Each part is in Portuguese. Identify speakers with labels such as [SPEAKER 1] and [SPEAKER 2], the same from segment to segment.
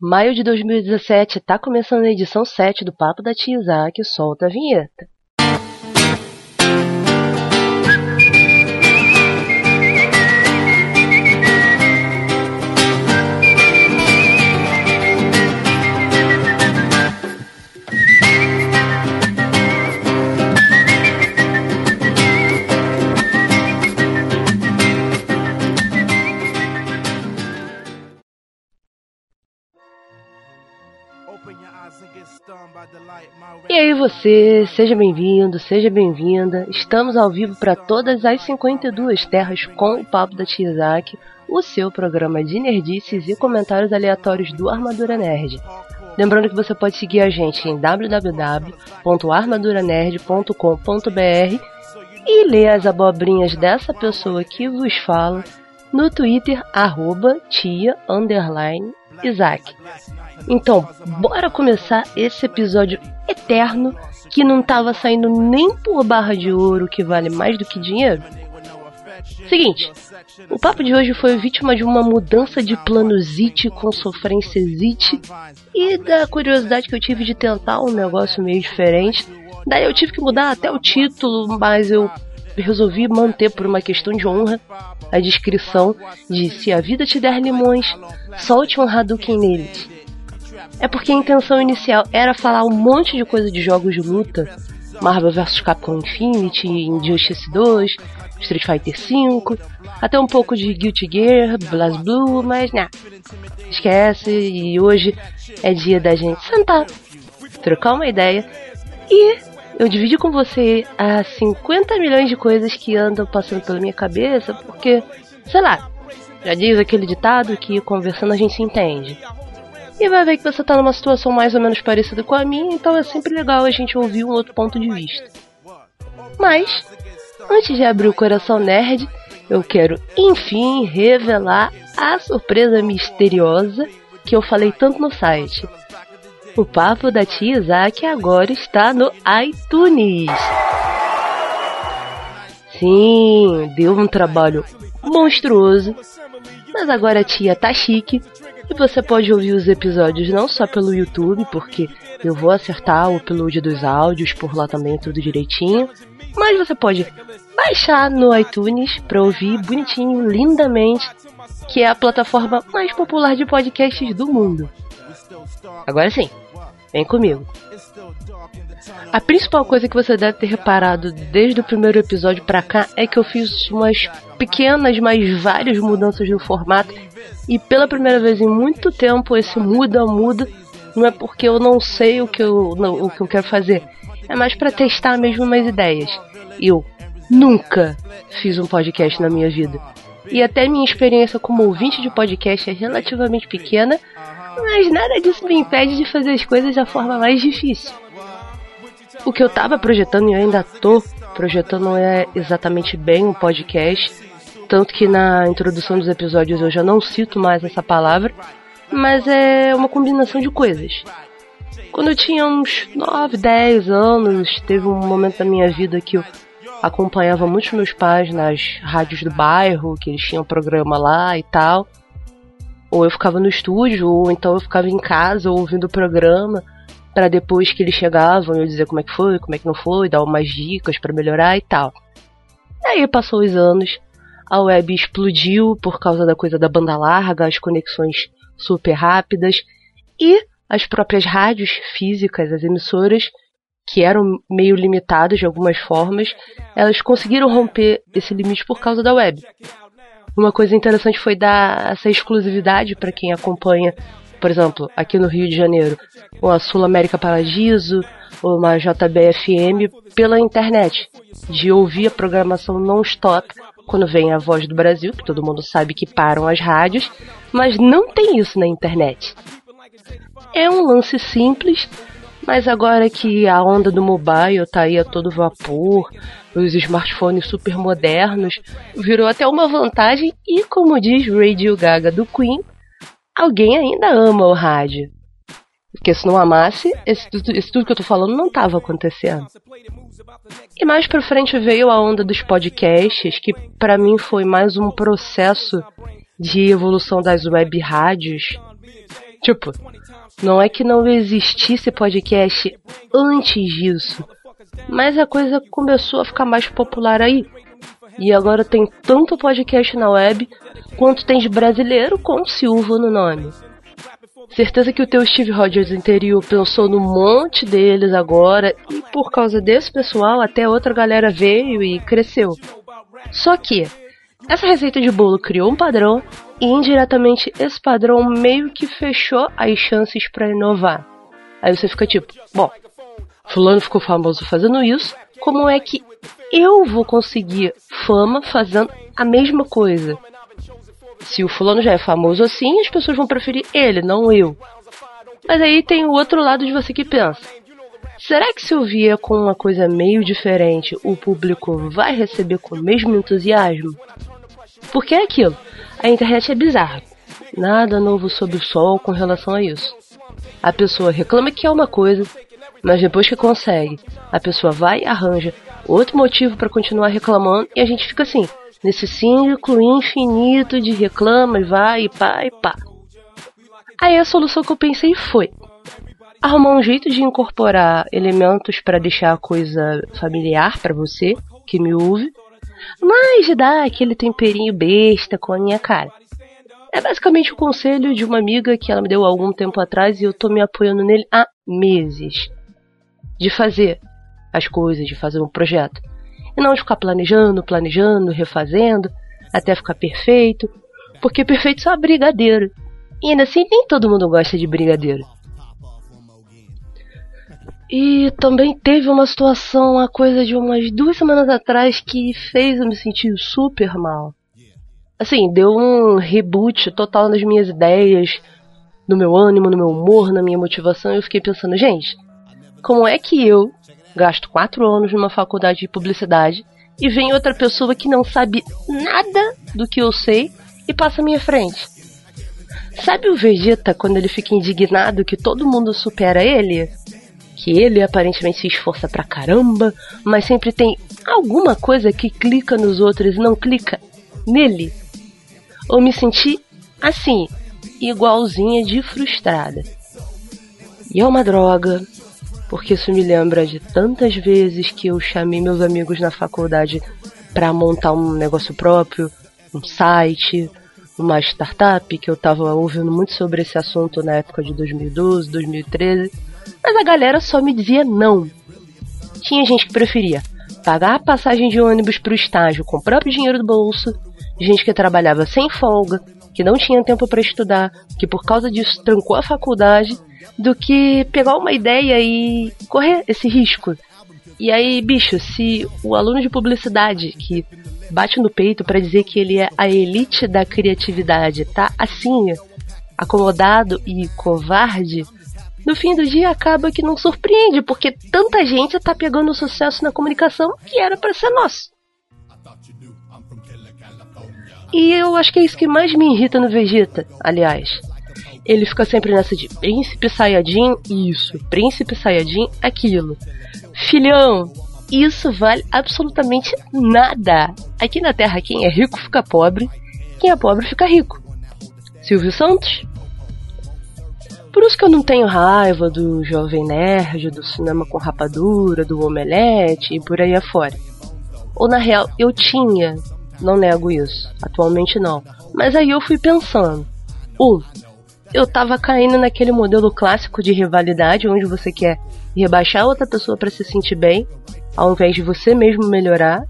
[SPEAKER 1] Maio de 2017 tá começando a edição 7 do Papo da Tia Isaac, solta a vinheta. Aí você, seja bem-vindo, seja bem-vinda. Estamos ao vivo para todas as 52 terras com o Papo da Isaac, o seu programa de nerdices e comentários aleatórios do Armadura Nerd. Lembrando que você pode seguir a gente em www.armaduranerd.com.br e ler as abobrinhas dessa pessoa que vos fala no Twitter, arroba tia, underline, Isaac. Então, bora começar esse episódio eterno que não tava saindo nem por barra de ouro que vale mais do que dinheiro? Seguinte, o papo de hoje foi vítima de uma mudança de planozite com sofrênciazite e da curiosidade que eu tive de tentar um negócio meio diferente. Daí eu tive que mudar até o título, mas eu resolvi manter por uma questão de honra a descrição de se a vida te der limões, solte um Hadouken neles é porque a intenção inicial era falar um monte de coisa de jogos de luta. Marvel vs Capcom Infinity, Injustice 2, Street Fighter V, até um pouco de Guilty Gear, BlazBlue, mas né, esquece e hoje é dia da gente sentar, trocar uma ideia e eu divido com você as 50 milhões de coisas que andam passando pela minha cabeça, porque, sei lá, já diz aquele ditado que conversando a gente se entende e vai ver que você está numa situação mais ou menos parecida com a minha, então é sempre legal a gente ouvir um outro ponto de vista. Mas, antes de abrir o coração nerd, eu quero enfim revelar a surpresa misteriosa que eu falei tanto no site. O papo da tia Isaac agora está no iTunes. Sim, deu um trabalho monstruoso, mas agora a tia tá chique e você pode ouvir os episódios não só pelo YouTube, porque eu vou acertar o upload dos áudios por lá também, tudo direitinho. Mas você pode baixar no iTunes para ouvir bonitinho, lindamente, que é a plataforma mais popular de podcasts do mundo. Agora sim, vem comigo. A principal coisa que você deve ter reparado desde o primeiro episódio pra cá é que eu fiz umas pequenas, mas várias mudanças no formato. E pela primeira vez em muito tempo, esse muda, muda, não é porque eu não sei o que eu, não, o que eu quero fazer. É mais para testar mesmo umas ideias. Eu nunca fiz um podcast na minha vida. E até minha experiência como ouvinte de podcast é relativamente pequena, mas nada disso me impede de fazer as coisas da forma mais difícil. O que eu tava projetando e eu ainda tô projetando não é exatamente bem um podcast, tanto que na introdução dos episódios eu já não cito mais essa palavra, mas é uma combinação de coisas. Quando eu tinha uns 9, 10 anos, teve um momento da minha vida que eu acompanhava muitos meus pais nas rádios do bairro, que eles tinham programa lá e tal. Ou eu ficava no estúdio, ou então eu ficava em casa ouvindo o programa para depois que eles chegavam eu dizer como é que foi, como é que não foi, dar umas dicas para melhorar e tal. Aí passou os anos, a web explodiu por causa da coisa da banda larga, as conexões super rápidas e as próprias rádios físicas, as emissoras, que eram meio limitadas de algumas formas, elas conseguiram romper esse limite por causa da web. Uma coisa interessante foi dar essa exclusividade para quem acompanha por exemplo, aqui no Rio de Janeiro, uma Sul América Paradiso, uma JBFM pela internet, de ouvir a programação non-stop quando vem a voz do Brasil, que todo mundo sabe que param as rádios, mas não tem isso na internet. É um lance simples, mas agora que a onda do mobile tá aí a todo vapor, os smartphones super modernos, virou até uma vantagem e, como diz Radio Gaga do Queen, alguém ainda ama o rádio. Porque se não amasse, esse, esse tudo que eu tô falando não tava acontecendo. E mais pra frente veio a onda dos podcasts, que para mim foi mais um processo de evolução das web rádios. Tipo, não é que não existisse podcast antes disso, mas a coisa começou a ficar mais popular aí. E agora tem tanto podcast na web quanto tem de brasileiro com Silva no nome. Certeza que o teu Steve Rogers interior pensou no monte deles agora e por causa desse pessoal até outra galera veio e cresceu. Só que essa receita de bolo criou um padrão e indiretamente esse padrão meio que fechou as chances para inovar. Aí você fica tipo, bom, fulano ficou famoso fazendo isso, como é que eu vou conseguir fama fazendo a mesma coisa? Se o fulano já é famoso assim, as pessoas vão preferir ele, não eu. Mas aí tem o outro lado de você que pensa. Será que se eu vier com uma coisa meio diferente, o público vai receber com o mesmo entusiasmo? Porque é aquilo. A internet é bizarra. Nada novo sob o sol com relação a isso. A pessoa reclama que é uma coisa, mas depois que consegue, a pessoa vai e arranja outro motivo para continuar reclamando e a gente fica assim, nesse círculo infinito de reclama e vai e pá e pá. Aí a solução que eu pensei foi arrumar um jeito de incorporar elementos para deixar a coisa familiar para você que me ouve, mas dá aquele temperinho besta com a minha cara. É basicamente o conselho de uma amiga que ela me deu há algum tempo atrás e eu tô me apoiando nele há meses. De fazer as coisas, de fazer um projeto. E não de ficar planejando, planejando, refazendo, até ficar perfeito. Porque perfeito só é brigadeiro. E ainda assim, nem todo mundo gosta de brigadeiro. E também teve uma situação, a coisa de umas duas semanas atrás, que fez eu me sentir super mal. Assim, deu um reboot total nas minhas ideias, no meu ânimo, no meu humor, na minha motivação. Eu fiquei pensando, gente, como é que eu gasto quatro anos numa faculdade de publicidade e vem outra pessoa que não sabe nada do que eu sei e passa à minha frente? Sabe o Vegeta quando ele fica indignado que todo mundo supera ele? Que ele aparentemente se esforça pra caramba, mas sempre tem alguma coisa que clica nos outros e não clica nele? Ou me senti assim, igualzinha de frustrada. E é uma droga, porque isso me lembra de tantas vezes que eu chamei meus amigos na faculdade para montar um negócio próprio, um site, uma startup, que eu tava ouvindo muito sobre esse assunto na época de 2012, 2013, mas a galera só me dizia não. Tinha gente que preferia pagar a passagem de ônibus para o estágio com o próprio dinheiro do bolso, gente que trabalhava sem folga, que não tinha tempo para estudar, que por causa disso trancou a faculdade do que pegar uma ideia e correr esse risco. E aí, bicho, se o aluno de publicidade que bate no peito para dizer que ele é a elite da criatividade tá assim, acomodado e covarde, no fim do dia acaba que não surpreende, porque tanta gente tá pegando sucesso na comunicação que era para ser nosso. E eu acho que é isso que mais me irrita no Vegeta, aliás ele fica sempre nessa de príncipe Sayajin, isso, príncipe Sayajin, aquilo. Filhão, isso vale absolutamente nada. Aqui na Terra, quem é rico fica pobre, quem é pobre fica rico. Silvio Santos? Por isso que eu não tenho raiva do Jovem Nerd, do cinema com rapadura, do omelete e por aí afora. Ou na real, eu tinha, não nego isso, atualmente não. Mas aí eu fui pensando. Um, eu tava caindo naquele modelo clássico de rivalidade, onde você quer rebaixar outra pessoa para se sentir bem, ao invés de você mesmo melhorar.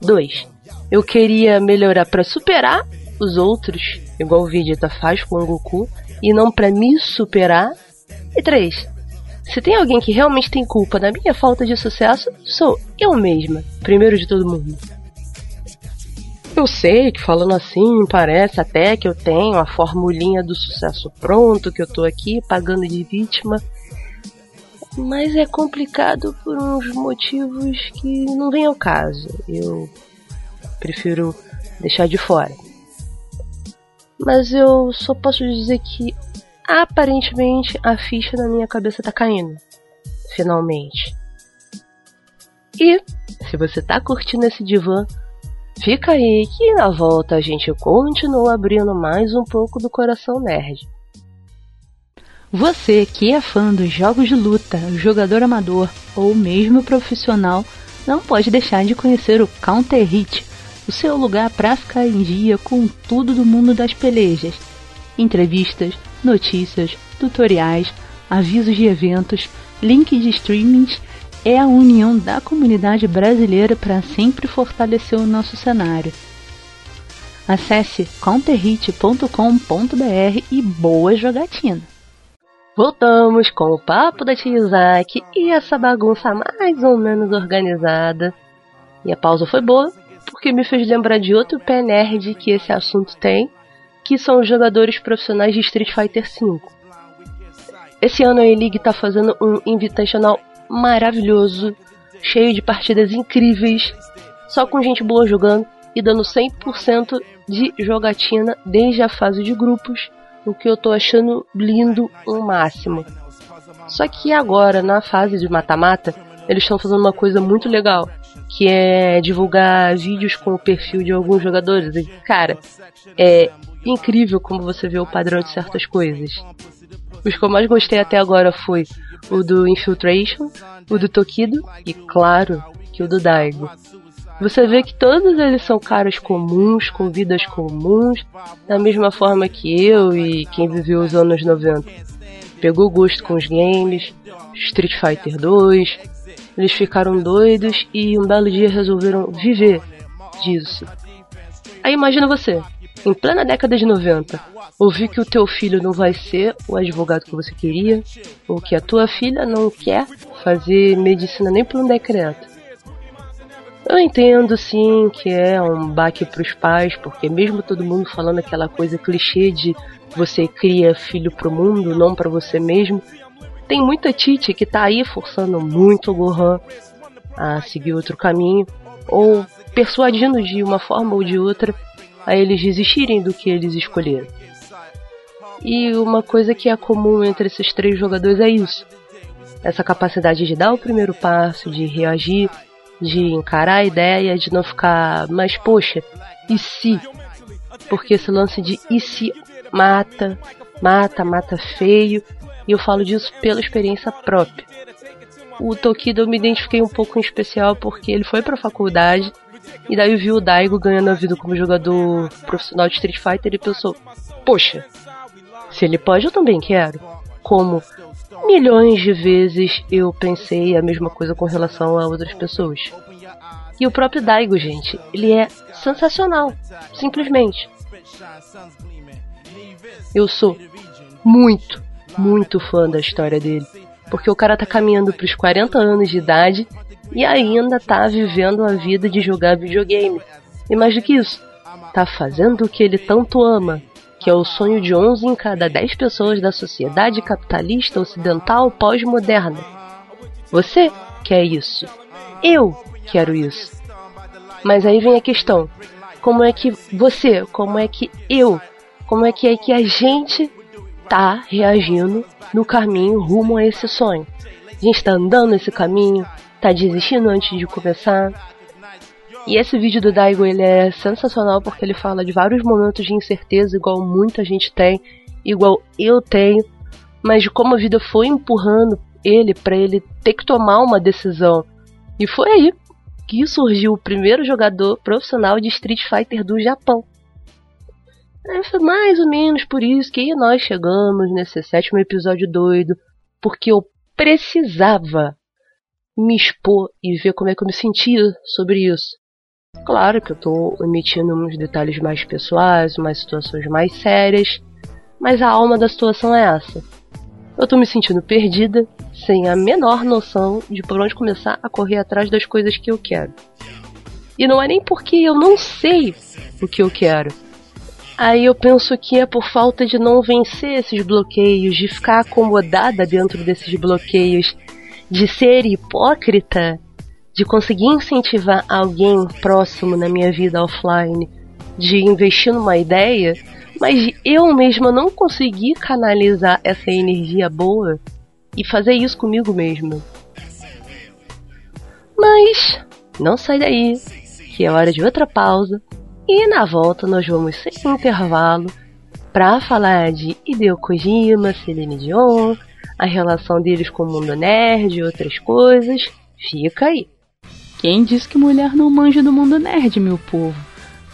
[SPEAKER 1] Dois, eu queria melhorar para superar os outros, igual o Vegeta faz com o Goku, e não para me superar. E três, se tem alguém que realmente tem culpa da minha falta de sucesso, sou eu mesma, primeiro de todo mundo. Eu sei que falando assim parece até que eu tenho a formulinha do sucesso pronto, que eu tô aqui pagando de vítima. Mas é complicado por uns motivos que não vem ao caso. Eu prefiro deixar de fora. Mas eu só posso dizer que aparentemente a ficha na minha cabeça tá caindo. Finalmente. E se você tá curtindo esse divã, Fica aí que na volta a gente continua abrindo mais um pouco do coração nerd.
[SPEAKER 2] Você que é fã dos jogos de luta, jogador amador ou mesmo profissional, não pode deixar de conhecer o Counter Hit, o seu lugar para ficar em dia com tudo do mundo das pelejas. Entrevistas, notícias, tutoriais, avisos de eventos, links de streamings é a união da comunidade brasileira para sempre fortalecer o nosso cenário. Acesse counterhit.com.br e boa jogatina!
[SPEAKER 1] Voltamos com o papo da tia Isaac e essa bagunça mais ou menos organizada. E a pausa foi boa, porque me fez lembrar de outro pé nerd que esse assunto tem, que são os jogadores profissionais de Street Fighter V. Esse ano a E-League está fazendo um invitational maravilhoso, cheio de partidas incríveis, só com gente boa jogando e dando 100% de jogatina desde a fase de grupos o que eu tô achando lindo o máximo. Só que agora, na fase de mata-mata, eles estão fazendo uma coisa muito legal, que é divulgar vídeos com o perfil de alguns jogadores. E, cara, é incrível como você vê o padrão de certas coisas. Os que eu mais gostei até agora foi o do Infiltration, o do Tokido e, claro, que o do Daigo. Você vê que todos eles são caras comuns, com vidas comuns, da mesma forma que eu e quem viveu os anos 90. Pegou gosto com os games, Street Fighter 2, eles ficaram doidos e um belo dia resolveram viver disso. Aí imagina você, em plena década de 90, ouvir que o teu filho não vai ser o advogado que você queria, ou que a tua filha não quer fazer medicina nem por um decreto. Eu entendo sim que é um baque para os pais, porque mesmo todo mundo falando aquela coisa clichê de você cria filho pro mundo, não para você mesmo, tem muita Tite que tá aí forçando muito o Gohan a seguir outro caminho, ou persuadindo de uma forma ou de outra a eles desistirem do que eles escolheram. E uma coisa que é comum entre esses três jogadores é isso: essa capacidade de dar o primeiro passo, de reagir, de encarar a ideia, de não ficar, mas poxa, e se? Porque esse lance de e se mata, mata, mata feio, e eu falo disso pela experiência própria. O Tokido eu me identifiquei um pouco em especial porque ele foi pra faculdade e daí viu o Daigo ganhando a vida como jogador profissional de Street Fighter e pensou: Poxa, se ele pode, eu também quero. Como milhões de vezes eu pensei a mesma coisa com relação a outras pessoas. E o próprio Daigo, gente, ele é sensacional, simplesmente. Eu sou muito, muito fã da história dele, porque o cara tá caminhando pros 40 anos de idade e ainda tá vivendo a vida de jogar videogame. E mais do que isso, tá fazendo o que ele tanto ama, que é o sonho de 11 em cada 10 pessoas da sociedade capitalista ocidental pós-moderna. Você quer isso. Eu quero isso. Mas aí vem a questão: como é que você, como é que eu, como é que é que a gente tá reagindo no caminho rumo a esse sonho? A gente tá andando nesse caminho, tá desistindo antes de começar, e esse vídeo do Daigo ele é sensacional porque ele fala de vários momentos de incerteza, igual muita gente tem, igual eu tenho, mas de como a vida foi empurrando ele para ele ter que tomar uma decisão. E foi aí que surgiu o primeiro jogador profissional de Street Fighter do Japão. foi mais ou menos por isso que nós chegamos nesse sétimo episódio doido, porque eu precisava me expor e ver como é que eu me sentia sobre isso. Claro que eu estou emitindo uns detalhes mais pessoais, umas situações mais sérias, mas a alma da situação é essa. Eu estou me sentindo perdida, sem a menor noção de por onde começar a correr atrás das coisas que eu quero. E não é nem porque eu não sei o que eu quero. Aí eu penso que é por falta de não vencer esses bloqueios, de ficar acomodada dentro desses bloqueios, de ser hipócrita de conseguir incentivar alguém próximo na minha vida offline de investir numa ideia, mas eu mesma não conseguir canalizar essa energia boa e fazer isso comigo mesma. Mas não sai daí, que é hora de outra pausa, e na volta nós vamos sem intervalo pra falar de Hideo Kojima, Celine Dion, a relação deles com o mundo nerd e outras coisas. Fica aí.
[SPEAKER 2] Quem disse que mulher não manja do mundo nerd, meu povo?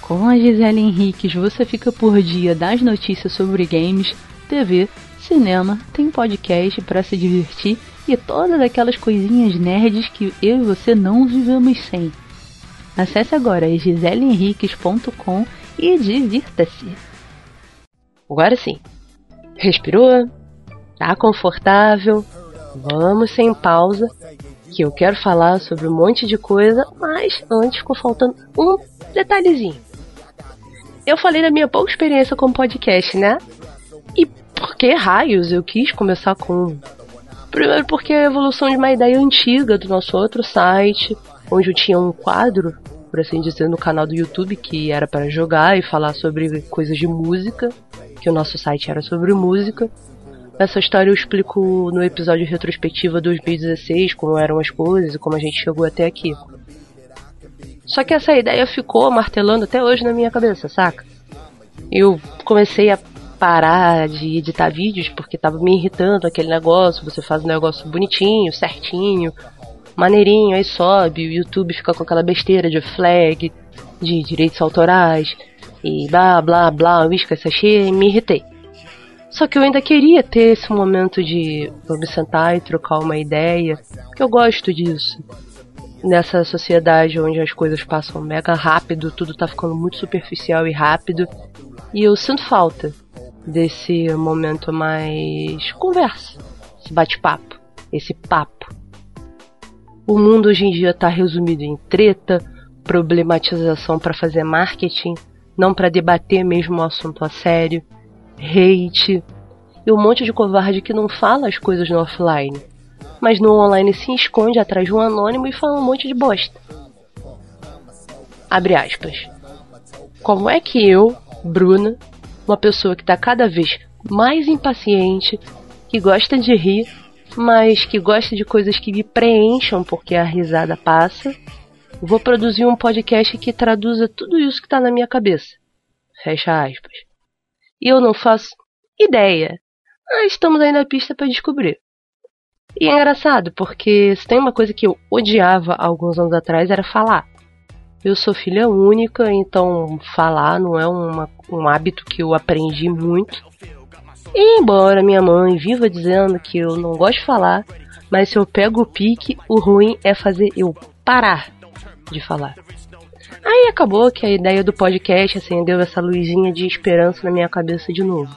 [SPEAKER 2] Com a Gisele Henriques você fica por dia das notícias sobre games, TV, cinema, tem podcast para se divertir e todas aquelas coisinhas nerds que eu e você não vivemos sem. Acesse agora giseleenriques.com e divirta-se.
[SPEAKER 1] Agora sim. Respirou? Tá confortável? Vamos sem pausa, que eu quero falar sobre um monte de coisa, mas antes ficou faltando um detalhezinho. Eu falei da minha pouca experiência com podcast, né? E por que raios eu quis começar com. Primeiro, porque a evolução de uma ideia antiga do nosso outro site, onde eu tinha um quadro, por assim dizer, no canal do YouTube que era para jogar e falar sobre coisas de música, que o nosso site era sobre música. Essa história eu explico no episódio retrospectiva 2016, como eram as coisas e como a gente chegou até aqui. Só que essa ideia ficou martelando até hoje na minha cabeça, saca? Eu comecei a parar de editar vídeos porque tava me irritando aquele negócio. Você faz um negócio bonitinho, certinho, maneirinho, aí sobe, o YouTube fica com aquela besteira de flag, de direitos autorais e blá blá blá, uísca, sachê, e me irritei. Só que eu ainda queria ter esse momento de me sentar e trocar uma ideia, porque eu gosto disso. Nessa sociedade onde as coisas passam mega rápido, tudo tá ficando muito superficial e rápido, e eu sinto falta desse momento mais conversa, esse bate-papo, esse papo. O mundo hoje em dia tá resumido em treta, problematização para fazer marketing, não para debater mesmo o assunto a sério hate e um monte de covarde que não fala as coisas no offline, mas no online se esconde atrás de um anônimo e fala um monte de bosta. Abre aspas. Como é que eu, Bruna, uma pessoa que está cada vez mais impaciente, que gosta de rir, mas que gosta de coisas que me preencham porque a risada passa, vou produzir um podcast que traduza tudo isso que está na minha cabeça. Fecha aspas e eu não faço ideia. Mas estamos aí na pista para descobrir. E é engraçado, porque se tem uma coisa que eu odiava alguns anos atrás era falar. Eu sou filha única, então falar não é uma, um hábito que eu aprendi muito. E embora minha mãe viva dizendo que eu não gosto de falar, mas se eu pego o pique, o ruim é fazer eu parar de falar. Aí acabou que a ideia do podcast acendeu essa luzinha de esperança na minha cabeça de novo.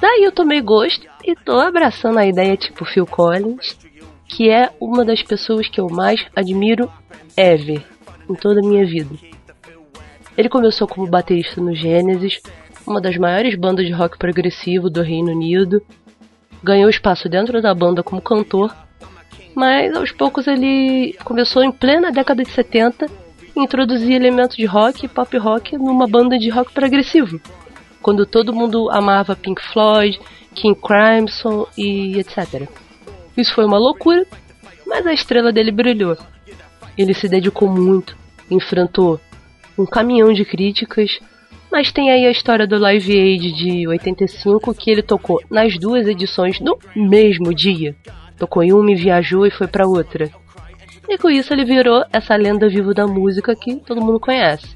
[SPEAKER 1] Daí eu tomei gosto e tô abraçando a ideia tipo Phil Collins, que é uma das pessoas que eu mais admiro ever em toda a minha vida. Ele começou como baterista no Genesis, uma das maiores bandas de rock progressivo do Reino Unido, ganhou espaço dentro da banda como cantor, mas aos poucos ele começou em plena década de 70 introduzir elementos de rock e pop rock numa banda de rock progressivo. Quando todo mundo amava Pink Floyd, King Crimson e etc. Isso foi uma loucura, mas a estrela dele brilhou. Ele se dedicou muito, enfrentou um caminhão de críticas, mas tem aí a história do Live Aid de 85 que ele tocou nas duas edições no mesmo dia. Tocou em uma e viajou e foi para outra. E com isso ele virou essa lenda viva da música que todo mundo conhece.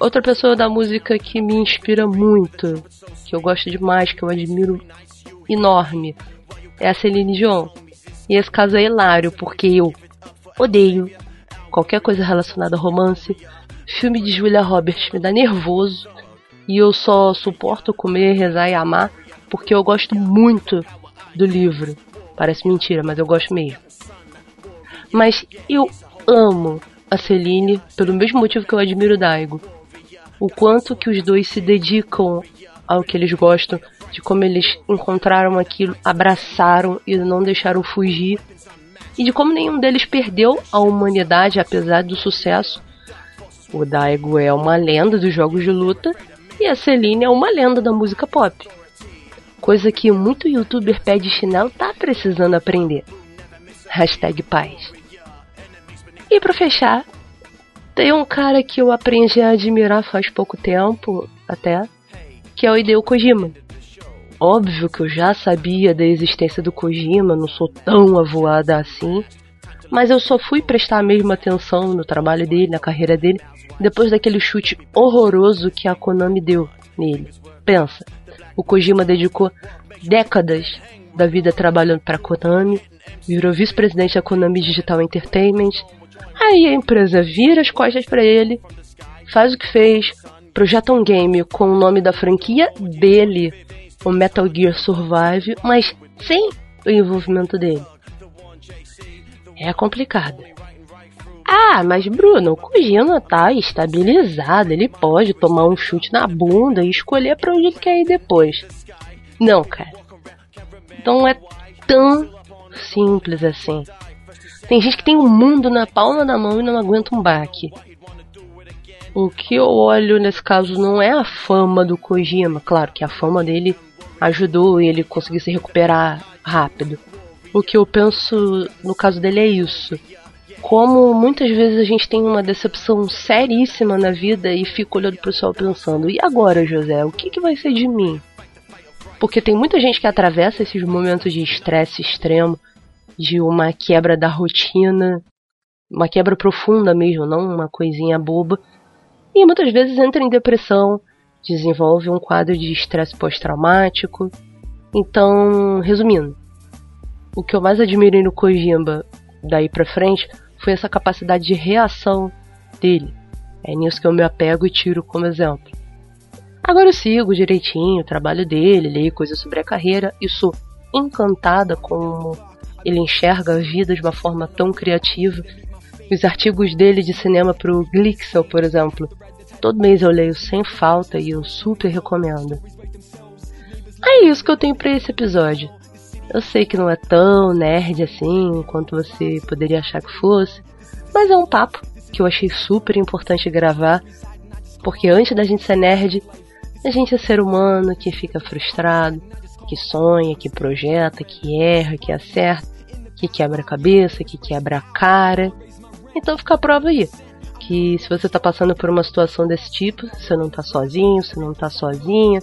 [SPEAKER 1] Outra pessoa da música que me inspira muito, que eu gosto demais, que eu admiro enorme, é a Celine Dion. E esse caso é hilário, porque eu odeio qualquer coisa relacionada a romance. Filme de Julia Roberts me dá nervoso. E eu só suporto comer, rezar e amar porque eu gosto muito do livro. Parece mentira, mas eu gosto mesmo. Mas eu amo a Celine pelo mesmo motivo que eu admiro o Daigo. O quanto que os dois se dedicam ao que eles gostam, de como eles encontraram aquilo, abraçaram e não deixaram fugir, e de como nenhum deles perdeu a humanidade apesar do sucesso. O Daigo é uma lenda dos jogos de luta e a Celine é uma lenda da música pop. Coisa que muito youtuber pé de chinelo tá precisando aprender. Hashtag paz. E para fechar, tem um cara que eu aprendi a admirar faz pouco tempo, até, que é o Hideo Kojima. Óbvio que eu já sabia da existência do Kojima, não sou tão avoada assim, mas eu só fui prestar a mesma atenção no trabalho dele, na carreira dele, depois daquele chute horroroso que a Konami deu nele. Pensa, o Kojima dedicou décadas da vida trabalhando para a Konami, virou vice-presidente da Konami Digital Entertainment. Aí a empresa vira as costas para ele, faz o que fez, projeta um game com o nome da franquia dele, o Metal Gear Survive, mas sem o envolvimento dele. É complicado. Ah, mas Bruno, o Kojima tá estabilizado, ele pode tomar um chute na bunda e escolher para onde ele quer ir depois. Não, cara. Não é tão simples assim. Tem gente que tem um mundo na palma da mão e não aguenta um baque. O que eu olho nesse caso não é a fama do Kojima, claro que a fama dele ajudou ele conseguir se recuperar rápido. O que eu penso no caso dele é isso. Como muitas vezes a gente tem uma decepção seríssima na vida e fica olhando pro céu pensando: e agora, José, o que, que vai ser de mim? Porque tem muita gente que atravessa esses momentos de estresse extremo, de uma quebra da rotina, uma quebra profunda mesmo, não uma coisinha boba, e muitas vezes entra em depressão, desenvolve um quadro de estresse pós-traumático. Então, resumindo, o que eu mais admirei no Kojima daí pra frente foi essa capacidade de reação dele. É nisso que eu me apego e tiro como exemplo. Agora eu sigo direitinho o trabalho dele, leio coisas sobre a carreira e sou encantada como ele enxerga a vida de uma forma tão criativa. Os artigos dele de cinema pro Glixel, por exemplo, todo mês eu leio sem falta e eu super recomendo. É isso que eu tenho para esse episódio. Eu sei que não é tão nerd assim quanto você poderia achar que fosse, mas é um papo que eu achei super importante gravar, porque antes da gente ser nerd, a gente é ser humano que fica frustrado, que sonha, que projeta, que erra, que acerta, que quebra a cabeça, que quebra a cara. Então fica a prova aí. Que se você tá passando por uma situação desse tipo, você não tá sozinho, você não tá sozinha.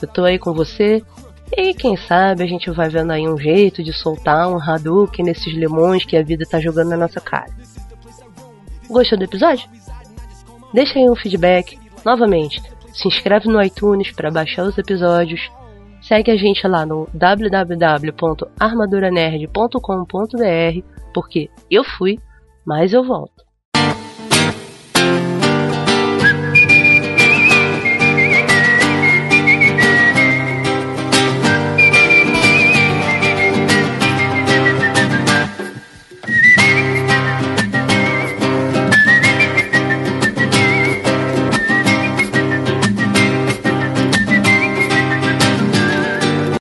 [SPEAKER 1] Eu tô aí com você e quem sabe a gente vai vendo aí um jeito de soltar um Hadouken nesses limões que a vida tá jogando na nossa cara. Gostou do episódio? Deixa aí um feedback. Novamente, se inscreve no iTunes para baixar os episódios. Segue a gente lá no www.armaduranerd.com.br porque eu fui, mas eu volto.